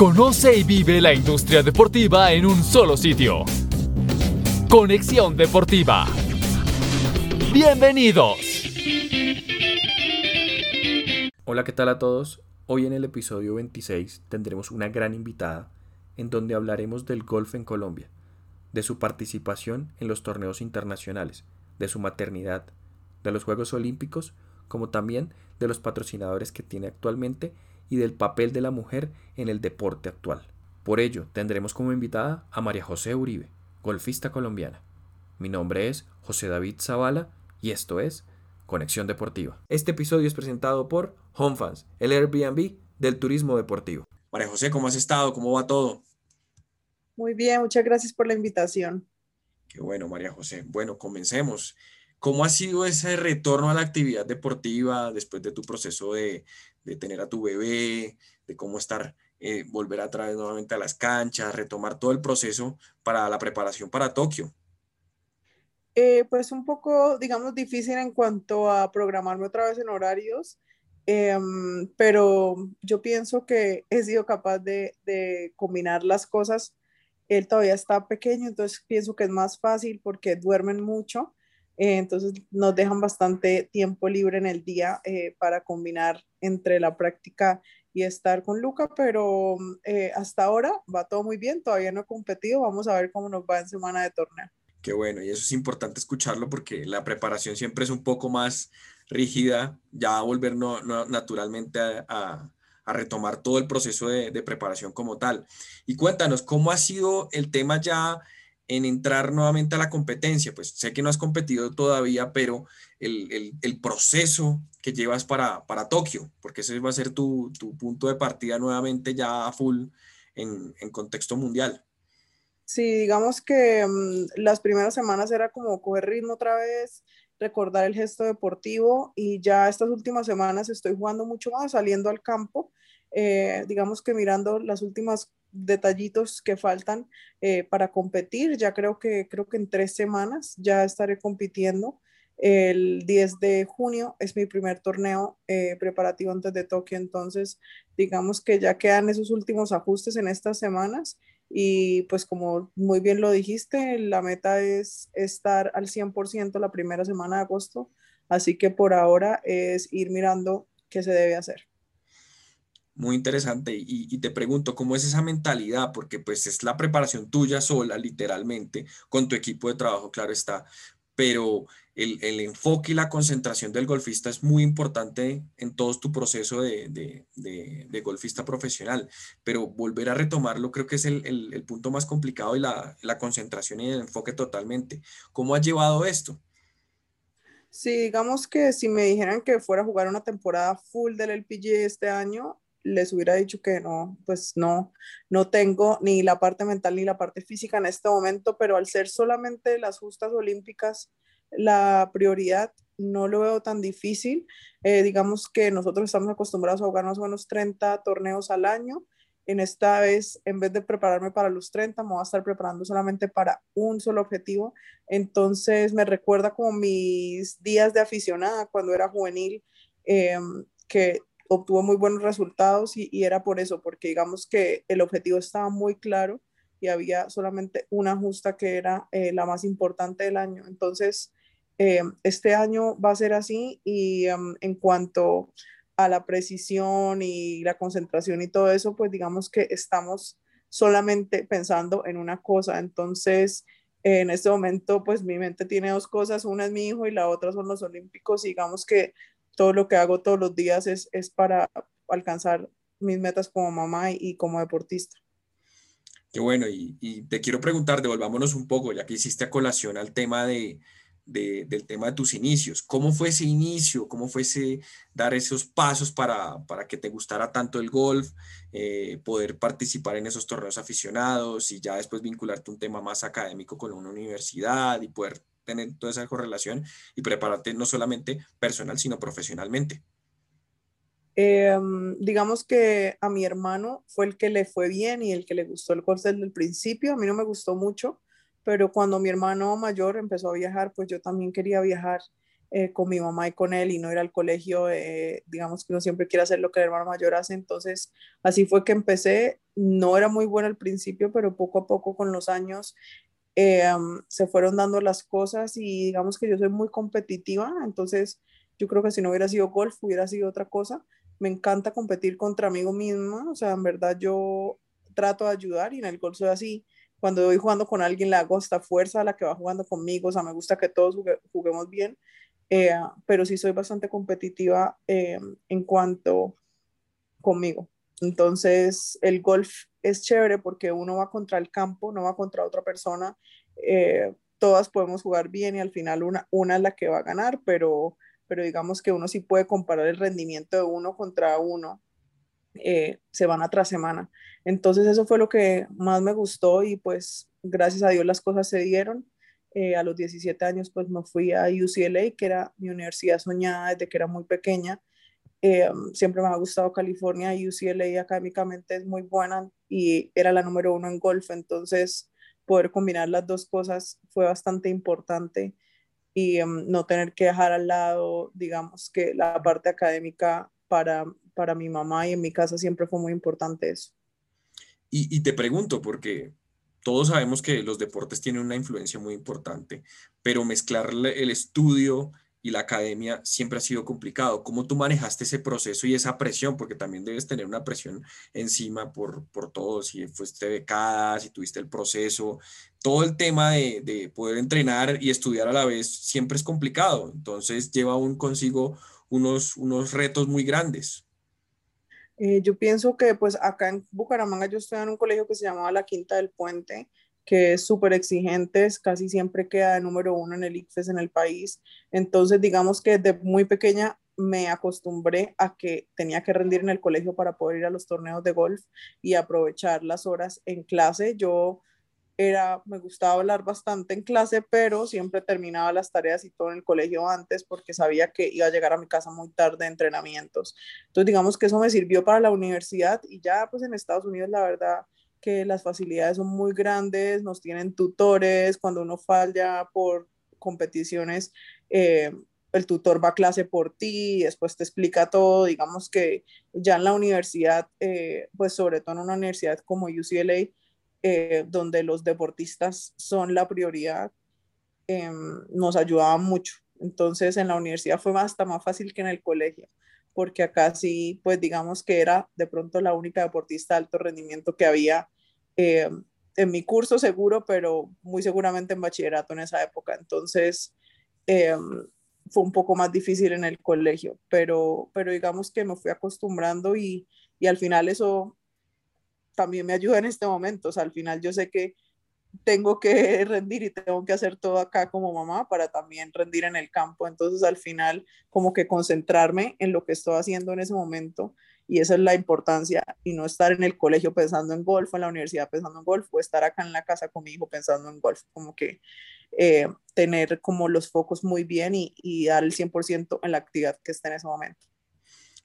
Conoce y vive la industria deportiva en un solo sitio. Conexión Deportiva. Bienvenidos. Hola, ¿qué tal a todos? Hoy en el episodio 26 tendremos una gran invitada en donde hablaremos del golf en Colombia, de su participación en los torneos internacionales, de su maternidad, de los Juegos Olímpicos, como también de los patrocinadores que tiene actualmente y del papel de la mujer en el deporte actual. Por ello, tendremos como invitada a María José Uribe, golfista colombiana. Mi nombre es José David Zavala y esto es Conexión Deportiva. Este episodio es presentado por HomeFans, el Airbnb del turismo deportivo. María José, ¿cómo has estado? ¿Cómo va todo? Muy bien, muchas gracias por la invitación. Qué bueno, María José. Bueno, comencemos. ¿Cómo ha sido ese retorno a la actividad deportiva después de tu proceso de, de tener a tu bebé, de cómo estar, eh, volver a traer nuevamente a las canchas, retomar todo el proceso para la preparación para Tokio? Eh, pues un poco, digamos, difícil en cuanto a programarme otra vez en horarios, em, pero yo pienso que he sido capaz de, de combinar las cosas. Él todavía está pequeño, entonces pienso que es más fácil porque duermen mucho eh, entonces nos dejan bastante tiempo libre en el día eh, para combinar entre la práctica y estar con Luca, pero eh, hasta ahora va todo muy bien, todavía no he competido, vamos a ver cómo nos va en semana de torneo. Qué bueno, y eso es importante escucharlo porque la preparación siempre es un poco más rígida, ya volver no, naturalmente a, a, retomar todo el proceso de, de preparación como tal. Y cuéntanos, ¿cómo ha sido el tema ya? en entrar nuevamente a la competencia? Pues sé que no has competido todavía, pero el, proceso que llevas para, para, Tokio, porque ese va a ser tu, punto de partida nuevamente ya a full en, contexto mundial. Sí, digamos que mm, las primeras semanas era como coger ritmo otra vez, recordar el gesto deportivo y ya estas últimas semanas estoy jugando mucho más, saliendo al campo, eh, digamos que mirando las últimas detallitos que faltan eh, para competir. Ya creo que, creo que en tres semanas ya estaré compitiendo. El 10 de junio es mi primer torneo eh, preparativo antes de Tokio, entonces digamos que ya quedan esos últimos ajustes en estas semanas y pues como muy bien lo dijiste, la meta es estar al 100% la primera semana de agosto, así que por ahora es ir mirando qué se debe hacer muy interesante y, te pregunto, ¿cómo es esa mentalidad? Porque pues es la preparación tuya sola, literalmente, con tu equipo de trabajo, claro está, pero el, enfoque y la concentración del golfista es muy importante en todo tu proceso de, golfista profesional, pero volver a retomarlo creo que es el, punto más complicado y la, la, concentración y el enfoque totalmente. ¿Cómo has llevado esto? Sí, digamos que si me dijeran que fuera a jugar una temporada full del LPG este año, les hubiera dicho que no, pues no, no tengo ni la parte mental ni la parte física en este momento, pero al ser solamente las justas olímpicas la prioridad, no lo veo tan difícil. Eh, digamos que nosotros estamos acostumbrados a jugar más o menos 30 torneos al año. En esta vez, en vez de prepararme para los 30, me voy a estar preparando solamente para un solo objetivo. Entonces me recuerda como mis días de aficionada cuando era juvenil, em, que obtuvo muy buenos resultados y, era por eso, porque digamos que el objetivo estaba muy claro y había solamente una justa que era eh, la más importante del año. Entonces, eh, este año va a ser así y em, en cuanto a la precisión y la concentración y todo eso, pues digamos que estamos solamente pensando en una cosa. Entonces, en este momento, pues mi mente tiene dos cosas, una es mi hijo y la otra son los olímpicos. digamos que todo lo que hago todos los días es, es para alcanzar mis metas como mamá y, como deportista. Qué bueno, y, y, te quiero preguntar, devolvámonos un poco, ya que hiciste a colación al tema de, de, del tema de tus inicios. ¿Cómo fue ese inicio? ¿Cómo fue ese dar esos pasos para, para que te gustara tanto el golf, eh, poder participar en esos torneos aficionados y ya después vincularte un tema más académico con una universidad y poder tener toda esa correlación y prepararte no solamente personal, sino profesionalmente? Em, digamos que a mi hermano fue el que le fue bien y el que le gustó el curso desde el principio. A mí no me gustó mucho, pero cuando mi hermano mayor empezó a viajar, pues yo también quería viajar eh, con mi mamá y con él y no ir al colegio. Eh, digamos que uno siempre quiere hacer lo que el hermano mayor hace. Entonces, así fue que empecé. no era muy buena al principio, pero poco a poco con los años eh, se fueron dando las cosas y digamos que yo soy muy competitiva, entonces yo creo que si no hubiera sido golf, hubiera sido otra cosa. Me encanta competir contra amigo mismo, o sea, en verdad yo trato de ayudar y en el golf soy así. Cuando voy jugando con alguien le hago esta fuerza a la que va jugando conmigo, o sea, me gusta que todos juguemos bien, eh, pero sí soy bastante competitiva eh, en cuanto conmigo. Entonces, el golf es chévere porque uno va contra el campo, no va contra otra persona. Eh, todas podemos jugar bien y al final una, una es la que va a ganar, pero, pero digamos que uno sí puede comparar el rendimiento de uno contra uno eh, semana tras semana. Entonces eso fue lo que más me gustó y pues gracias a Dios las cosas se dieron. Eh, a los 17 años pues me fui a UCLA, que era mi universidad soñada desde que era muy pequeña. Eh, siempre me ha gustado California, UCLA académicamente es muy buena y era la número uno en golf, entonces poder combinar las dos cosas fue bastante importante y em, no tener que dejar al lado, digamos, que la parte académica para, para mi mamá y en mi casa siempre fue muy importante eso. Y, y te pregunto, porque todos sabemos que los deportes tienen una influencia muy importante, pero mezclar el estudio y la academia siempre ha sido complicado. ¿Cómo tú manejaste ese proceso y esa presión? Porque también debes tener una presión encima por, por todo, si fuiste becada, si tuviste el proceso, todo el tema de, de, poder entrenar y estudiar a la vez siempre es complicado. Entonces lleva aún consigo unos, unos retos muy grandes. Eh, yo pienso que pues acá en Bucaramanga yo estoy en un colegio que se llamaba La Quinta del Puente que es súper exigente, casi siempre queda de número uno en el ICFES en el país. Entonces, digamos que desde muy pequeña me acostumbré a que tenía que rendir en el colegio para poder ir a los torneos de golf y aprovechar las horas en clase. Yo era, me gustaba hablar bastante en clase, pero siempre terminaba las tareas y todo en el colegio antes porque sabía que iba a llegar a mi casa muy tarde de entrenamientos. Entonces, digamos que eso me sirvió para la universidad y ya pues en Estados Unidos, la verdad, que las facilidades son muy grandes, nos tienen tutores, cuando uno falla por competiciones, eh, el tutor va a clase por ti, después te explica todo, digamos que ya en la universidad, eh, pues sobre todo en una universidad como UCLA, eh, donde los deportistas son la prioridad, em, nos ayudaba mucho. Entonces en la universidad fue hasta más fácil que en el colegio porque acá sí, pues digamos que era de pronto la única deportista de alto rendimiento que había eh, en mi curso seguro, pero muy seguramente en bachillerato en esa época. Entonces, eh, fue un poco más difícil en el colegio, pero, pero digamos que me fui acostumbrando y, y al final eso también me ayuda en este momento. O sea, al final yo sé que tengo que rendir y tengo que hacer todo acá como mamá para también rendir en el campo. Entonces al final como que concentrarme en lo que estoy haciendo en ese momento y esa es la importancia y no estar en el colegio pensando en golf, en la universidad pensando en golf o estar acá en la casa con mi hijo pensando en golf, como que eh, tener como los focos muy bien y, y dar el 100% en la actividad que esté en ese momento.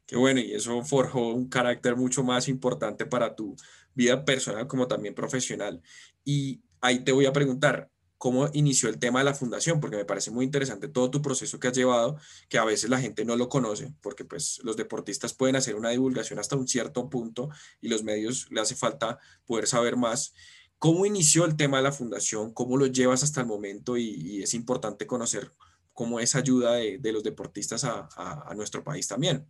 Qué bueno, y eso forjó un carácter mucho más importante para tu vida personal como también profesional. Y ahí te voy a preguntar, ¿cómo inició el tema de la fundación? Porque me parece muy interesante todo tu proceso que has llevado, que a veces la gente no lo conoce, porque pues los deportistas pueden hacer una divulgación hasta un cierto punto y los medios le hace falta poder saber más. ¿Cómo inició el tema de la fundación? ¿Cómo lo llevas hasta el momento? Y, es importante conocer cómo es ayuda de, los deportistas a, a, nuestro país también.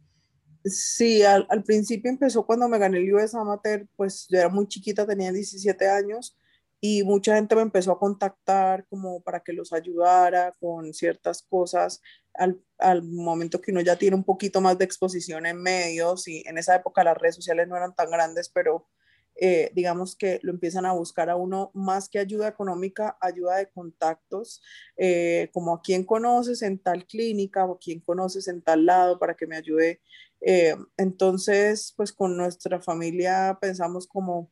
Sí, al, al, principio empezó cuando me gané el US Amateur, pues yo era muy chiquita, tenía 17 años y mucha gente me empezó a contactar como para que los ayudara con ciertas cosas al, momento que uno ya tiene un poquito más de exposición en medios y en esa época las redes sociales no eran tan grandes, pero eh, digamos que lo empiezan a buscar a uno más que ayuda económica, ayuda de contactos, eh, como a quién conoces en tal clínica o quién conoces en tal lado para que me ayude. Eh, entonces, pues con nuestra familia pensamos como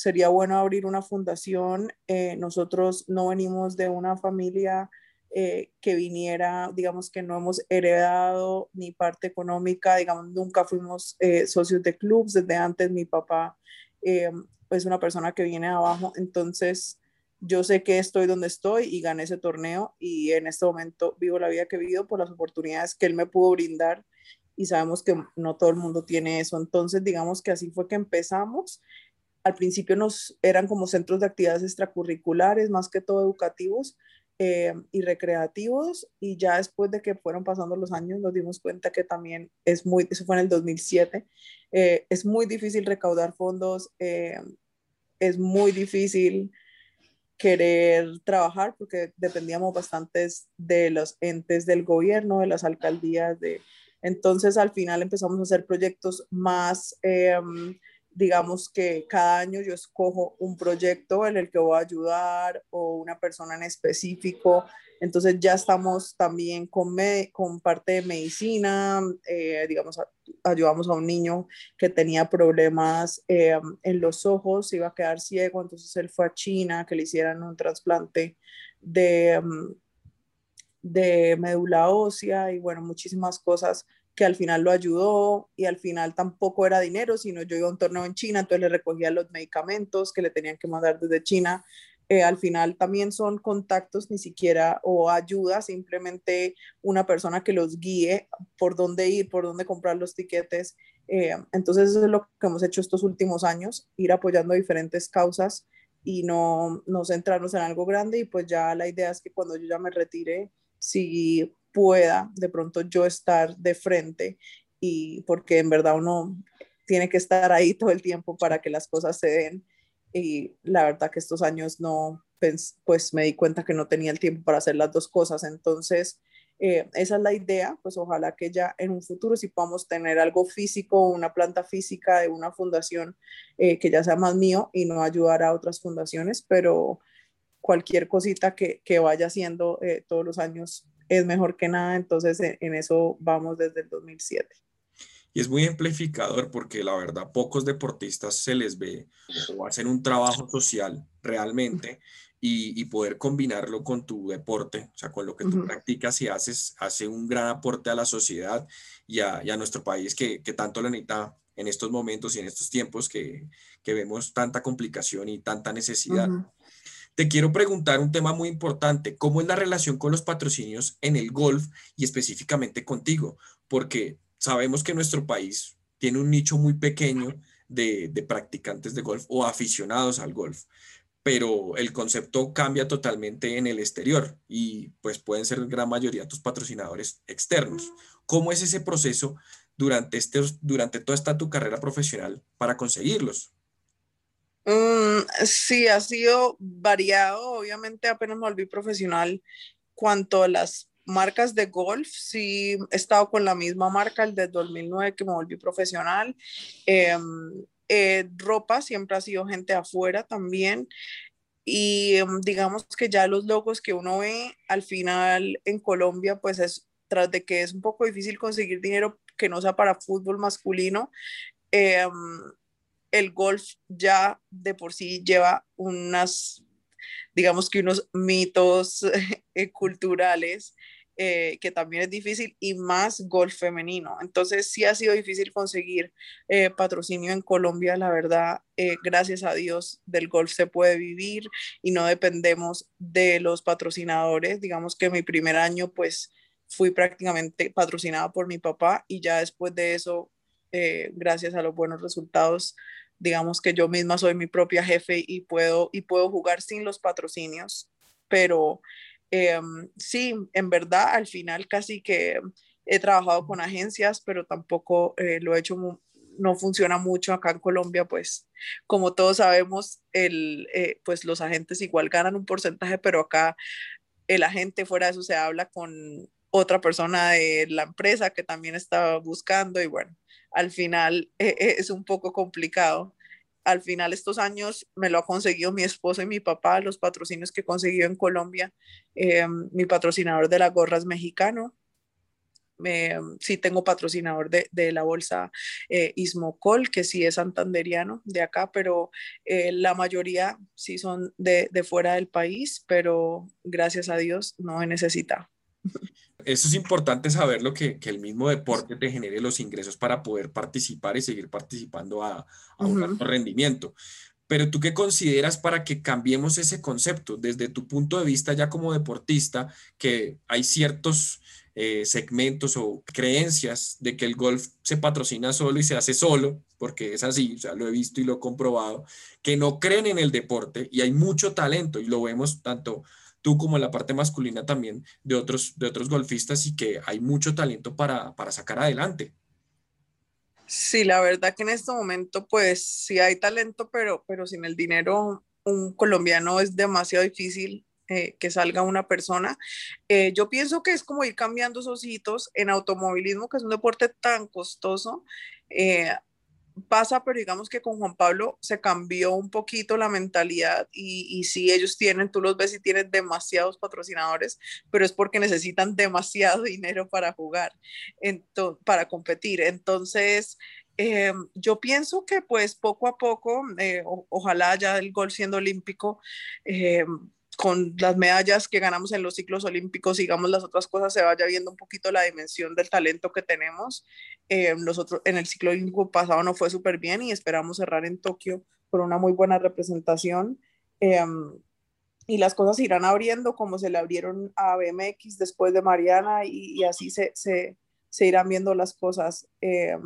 sería bueno abrir una fundación. Eh, nosotros no venimos de una familia eh, que viniera, digamos que no hemos heredado ni parte económica, digamos, nunca fuimos eh, socios de clubs, desde antes mi papá es una persona que viene abajo, entonces yo sé que estoy donde estoy y gané ese torneo y en este momento vivo la vida que he vivido por las oportunidades que él me pudo brindar y sabemos que no todo el mundo tiene eso. Entonces, digamos que así fue que empezamos al principio nos eran como centros de actividades extracurriculares, más que todo educativos eh, y recreativos, y ya después de que fueron pasando los años nos dimos cuenta que también es muy, eso fue en el 2007, eh, es muy difícil recaudar fondos, eh, es muy difícil querer trabajar porque dependíamos bastantes de los entes del gobierno, de las alcaldías, de... Entonces al final empezamos a hacer proyectos más em, digamos que cada año yo escojo un proyecto en el que voy a ayudar o una persona en específico. Entonces ya estamos también con, con parte de medicina, eh, digamos, ayudamos a un niño que tenía problemas eh, en los ojos, iba a quedar ciego, entonces él fue a China que le hicieran un trasplante de, mm, de médula ósea y bueno, muchísimas cosas que al final lo ayudó y al final tampoco era dinero, sino yo iba a un torneo en China, entonces le recogía los medicamentos que le tenían que mandar desde China. Eh, al final también son contactos ni siquiera o ayuda, simplemente una persona que los guíe por dónde ir, por dónde comprar los tiquetes. Eh, entonces eso es lo que hemos hecho estos últimos años, ir apoyando diferentes causas y no, no centrarnos en algo grande y pues ya la idea es que cuando yo ya me retire, si pueda de pronto yo estar de frente y porque en verdad uno tiene que estar ahí todo el tiempo para que las cosas se den. Y la verdad que estos años no, pues me di cuenta que no tenía el tiempo para hacer las dos cosas, entonces eh, esa es la idea, pues ojalá que ya en un futuro si podamos tener algo físico, una planta física de una fundación eh, que ya sea más mío y no ayudar a otras fundaciones, pero cualquier cosita que, que vaya haciendo eh, todos los años es mejor que nada, entonces en, eso vamos desde el 2007. Y es muy amplificador porque la verdad pocos deportistas se les ve o hacen un trabajo social realmente y, y, poder combinarlo con tu deporte, o sea, con lo que tú practicas y haces, hace un gran aporte a la sociedad y a, y a nuestro país que, que, tanto lo necesita en estos momentos y en estos tiempos que, que vemos tanta complicación y tanta necesidad. Te quiero preguntar un tema muy importante, ¿cómo es la relación con los patrocinios en el golf y específicamente contigo? Porque sabemos que nuestro país tiene un nicho muy pequeño de, practicantes de golf o aficionados al golf, pero el concepto cambia totalmente en el exterior y pues pueden ser gran mayoría tus patrocinadores externos. ¿Cómo es ese proceso durante, este, durante toda esta tu carrera profesional para conseguirlos? Mm, sí, ha sido variado. Obviamente apenas me volví profesional cuanto a las marcas de golf. Sí, he estado con la misma marca el de 2009 que me volví profesional. Em, eh, ropa siempre ha sido gente afuera también. Y em, digamos que ya los logos que uno ve al final en Colombia, pues es tras de que es un poco difícil conseguir dinero que no sea para fútbol masculino. Eh, el golf ya de por sí lleva unas, digamos que unos mitos eh, culturales eh, que también es difícil y más golf femenino. Entonces sí ha sido difícil conseguir eh, patrocinio en Colombia, la verdad, gracias a Dios del golf se puede vivir y no dependemos de los patrocinadores. Digamos que mi primer año pues fui prácticamente patrocinada por mi papá y ya después de eso, gracias a los buenos resultados, digamos que yo misma soy mi propia jefe y puedo, y puedo jugar sin los patrocinios, pero em, sí, en verdad, al final casi que he trabajado con agencias, pero tampoco eh, lo he hecho, no funciona mucho acá en Colombia, pues como todos sabemos, el, eh, pues los agentes igual ganan un porcentaje, pero acá el agente fuera de eso se habla con otra persona de la empresa que también está buscando y bueno, al final eh, eh, es un poco complicado. Al final estos años me lo ha conseguido mi esposo y mi papá, los patrocinios que he en Colombia. Eh, mi patrocinador de la gorra es mexicano. sí tengo patrocinador de, de la bolsa Ismocol, que sí es santanderiano de acá, pero la mayoría sí son de, de fuera del país, pero gracias a Dios no he necesitado. Eso es importante saberlo, que, que el mismo deporte te genere los ingresos para poder participar y seguir participando a, a un alto rendimiento. Pero tú qué consideras para que cambiemos ese concepto desde tu punto de vista ya como deportista, que hay ciertos eh, segmentos o creencias de que el golf se patrocina solo y se hace solo, porque es así, o sea, lo he visto y lo he comprobado, que no creen en el deporte y hay mucho talento y lo vemos tanto tú como la parte masculina también de otros, de otros golfistas y que hay mucho talento para, para sacar adelante. Sí, la verdad que en este momento pues sí hay talento, pero, pero sin el dinero un colombiano es demasiado difícil eh, que salga una persona. Eh, yo pienso que es como ir cambiando esos hitos en automovilismo, que es un deporte tan costoso. Eh, pasa, pero digamos que con Juan Pablo se cambió un poquito la mentalidad y, y sí, ellos tienen, tú los ves y tienen demasiados patrocinadores, pero es porque necesitan demasiado dinero para jugar, para competir. Entonces, eh, yo pienso que pues poco a poco, eh, ojalá ya el gol siendo olímpico, eh, con las medallas que ganamos en los ciclos olímpicos, digamos las otras cosas, se vaya viendo un poquito la dimensión del talento que tenemos. Eh, nosotros en el ciclo olímpico pasado no fue súper bien y esperamos cerrar en Tokio con una muy buena representación. Eh, y las cosas irán abriendo como se le abrieron a BMX después de Mariana y, así se, se, se, irán viendo las cosas. Eh,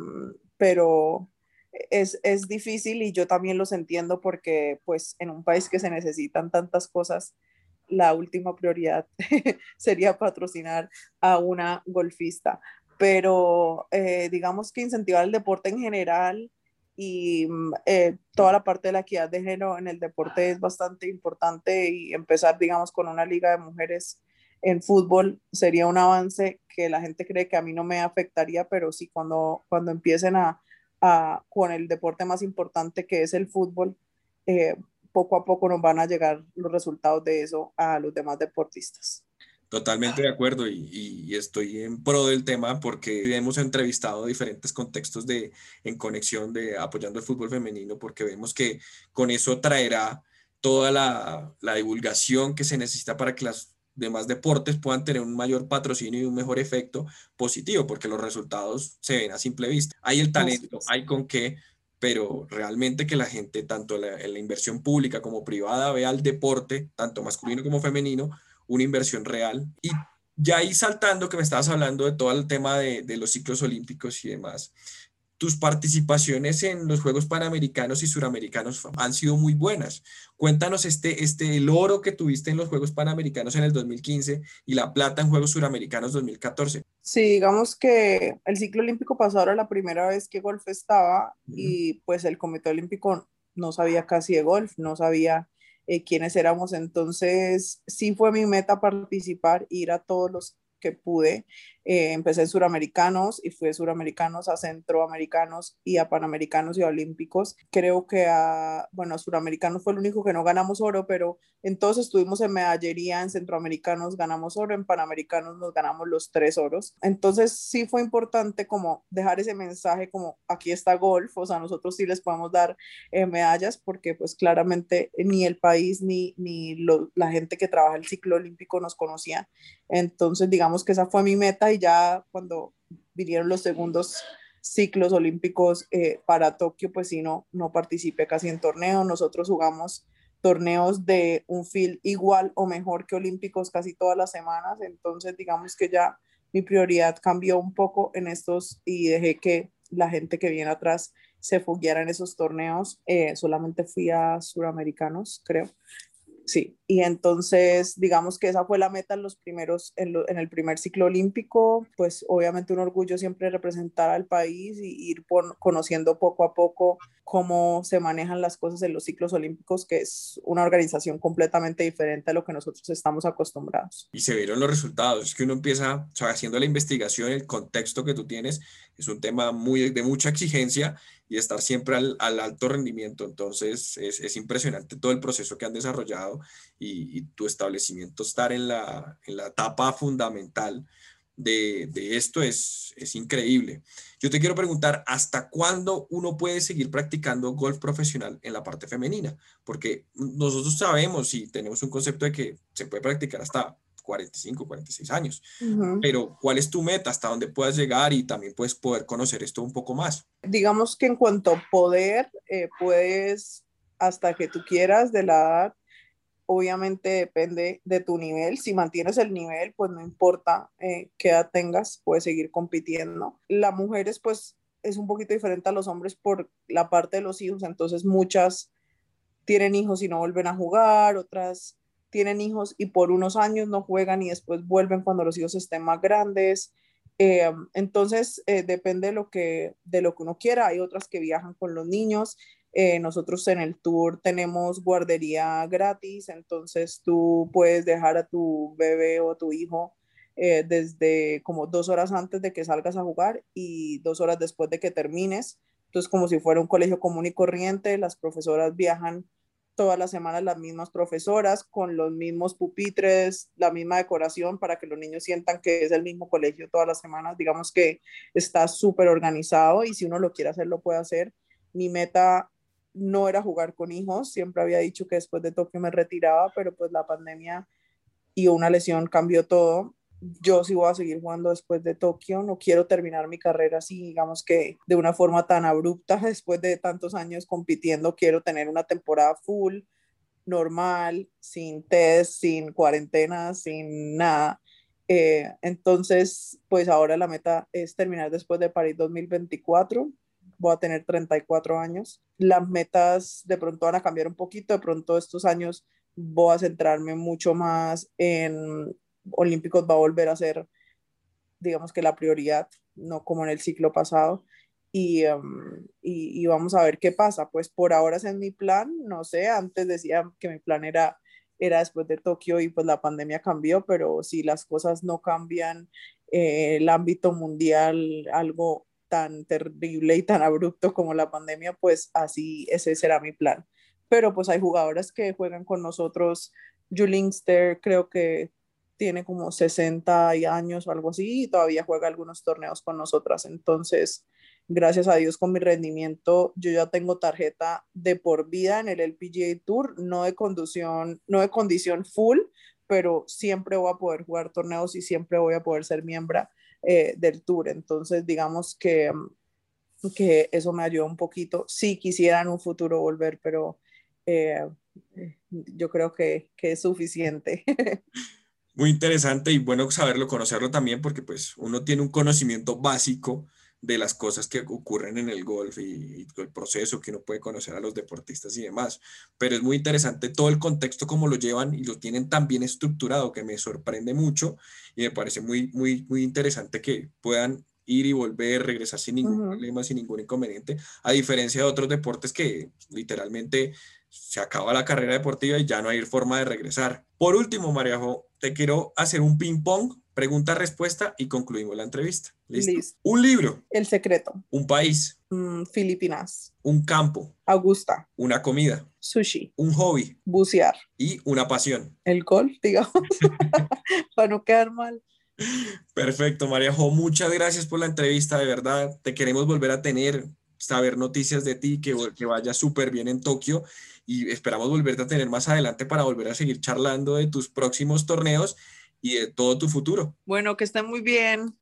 pero es, es, difícil y yo también los entiendo porque pues en un país que se necesitan tantas cosas, la última prioridad sería patrocinar a una golfista. Pero eh, digamos que incentivar el deporte en general y mm, eh, toda la parte de la equidad de género en el deporte es bastante importante y empezar, digamos, con una liga de mujeres en fútbol sería un avance que la gente cree que a mí no me afectaría, pero sí cuando, cuando empiecen a, con el deporte más importante que es el fútbol, eh, poco a poco nos van a llegar los resultados de eso a los demás deportistas. Totalmente de acuerdo y, y, estoy en pro del tema porque hemos entrevistado diferentes contextos de, en conexión de apoyando el fútbol femenino porque vemos que con eso traerá toda la, la divulgación que se necesita para que las demás deportes puedan tener un mayor patrocinio y un mejor efecto positivo, porque los resultados se ven a simple vista. Hay el talento, hay con qué, pero realmente que la gente, tanto en la inversión pública como privada, vea al deporte, tanto masculino como femenino, una inversión real. Y ya ahí saltando, que me estabas hablando de todo el tema de, de los ciclos olímpicos y demás, tus participaciones en los Juegos Panamericanos y Suramericanos han sido muy buenas. Cuéntanos este, este, el oro que tuviste en los Juegos Panamericanos en el 2015 y la plata en Juegos Suramericanos 2014. Sí, digamos que el ciclo olímpico pasado era la primera vez que golf estaba y pues el Comité Olímpico no sabía casi de golf, no sabía eh, quiénes éramos, entonces sí fue mi meta participar, ir a todos los que pude. Eh, empecé en suramericanos y fui de suramericanos a centroamericanos y a panamericanos y a olímpicos. Creo que a, bueno, a suramericanos fue el único que no ganamos oro, pero entonces estuvimos en medallería, en centroamericanos ganamos oro, en panamericanos nos ganamos los tres oros. Entonces sí fue importante como dejar ese mensaje como aquí está golf, o sea, nosotros sí les podemos dar eh, medallas porque pues claramente ni el país ni, ni la gente que trabaja el ciclo olímpico nos conocía. Entonces digamos que esa fue mi meta y ya cuando vinieron los segundos ciclos olímpicos eh, para Tokio, pues sí, no, no participé casi en torneo. Nosotros jugamos torneos de un field igual o mejor que olímpicos casi todas las semanas, entonces digamos que ya mi prioridad cambió un poco en estos y dejé que la gente que viene atrás se fogueara en esos torneos. Eh, solamente fui a suramericanos, creo. Sí, y entonces digamos que esa fue la meta en los primeros, en, el primer ciclo olímpico, pues obviamente un orgullo siempre representar al país y ir conociendo poco a poco cómo se manejan las cosas en los ciclos olímpicos, que es una organización completamente diferente a lo que nosotros estamos acostumbrados. Y se vieron los resultados, es que uno empieza, o sea, haciendo la investigación, el contexto que tú tienes, es un tema muy de mucha exigencia y estar siempre al, al alto rendimiento, entonces es, es, impresionante todo el proceso que han desarrollado y, y tu establecimiento estar en la, en la etapa fundamental de, de, esto es, es increíble. Yo te quiero preguntar, ¿hasta cuándo uno puede seguir practicando golf profesional en la parte femenina? Porque nosotros sabemos y tenemos un concepto de que se puede practicar hasta 45, 46 años, pero ¿cuál es tu meta? ¿Hasta dónde puedas llegar y también puedes poder conocer esto un poco más? Digamos que en cuanto a poder, eh, puedes hasta que tú quieras de la edad obviamente depende de tu nivel. Si mantienes el nivel, pues no importa eh, qué edad tengas, puedes seguir compitiendo. Las mujeres, pues es un poquito diferente a los hombres por la parte de los hijos, entonces muchas tienen hijos y no vuelven a jugar, otras tienen hijos y por unos años no juegan y después vuelven cuando los hijos estén más grandes. Eh, entonces, eh, depende de lo, que, de lo que uno quiera. Hay otras que viajan con los niños. Eh, nosotros en el tour tenemos guardería gratis, entonces tú puedes dejar a tu bebé o a tu hijo desde como dos horas antes de que salgas a jugar y dos horas después de que termines. Entonces, como si fuera un colegio común y corriente, las profesoras viajan todas las semanas las mismas profesoras, con los mismos pupitres, la misma decoración para que los niños sientan que es el mismo colegio todas las semanas. Digamos que está súper organizado y si uno lo quiere hacer, lo puede hacer. Mi meta no era jugar con hijos, siempre había dicho que después de Tokio me retiraba, pero pues la pandemia y una lesión cambió todo yo sí voy a seguir jugando después de Tokio, no quiero terminar mi carrera así, digamos que de una forma tan abrupta después de tantos años compitiendo, quiero tener una temporada full, normal, sin test, sin cuarentena, sin nada. Eh, entonces, pues ahora la meta es terminar después de París 2024. Voy a tener 34 años. Las metas de pronto van a cambiar un poquito. De pronto estos años voy a centrarme mucho más en olímpicos va a volver a ser, digamos que la prioridad, no como en el ciclo pasado. Y, um, y, vamos a ver qué pasa. Pues por ahora ese es mi plan, no sé, antes decía que mi plan era, era después de Tokio y pues la pandemia cambió, pero si las cosas no cambian, eh, el ámbito mundial, algo tan terrible y tan abrupto como la pandemia, pues así ese será mi plan. Pero pues hay jugadoras que juegan con nosotros. Julingster creo que tiene como 60 años o algo así y todavía juega algunos torneos con nosotras. Entonces, gracias a Dios con mi rendimiento, yo ya tengo tarjeta de por vida en el LPGA Tour, no de condición, no de condición full, pero siempre voy a poder jugar torneos y siempre voy a poder ser miembro eh, del Tour. Entonces, digamos que, que eso me ayuda un poquito. Si quisiera en un futuro volver, pero eh, yo creo que, que es suficiente. muy interesante y bueno saberlo, conocerlo también, porque pues uno tiene un conocimiento básico de las cosas que ocurren en el golf y, el proceso que uno puede conocer a los deportistas y demás. Pero es muy interesante todo el contexto, cómo lo llevan y lo tienen tan bien estructurado que me sorprende mucho y me parece muy, muy, muy interesante que puedan ir y volver, regresar sin ningún problema, sin ningún inconveniente, a diferencia de otros deportes que literalmente se acaba la carrera deportiva y ya no hay forma de regresar. Por último, Mariajo, te quiero hacer un ping-pong, pregunta-respuesta y concluimos la entrevista. ¿Listo? Un libro. El secreto. Un país. Mm, Filipinas. Un campo. Augusta. Una comida. Sushi. Un hobby. Bucear. Y una pasión. El golf, digamos, para no quedar mal. Perfecto, Mariajo. Muchas gracias por la entrevista, de verdad. Te queremos volver a tener, saber noticias de ti, que, que vaya súper bien en Tokio y esperamos volverte a tener más adelante para volver a seguir charlando de tus próximos torneos y de todo tu futuro. Bueno, que estén muy bien.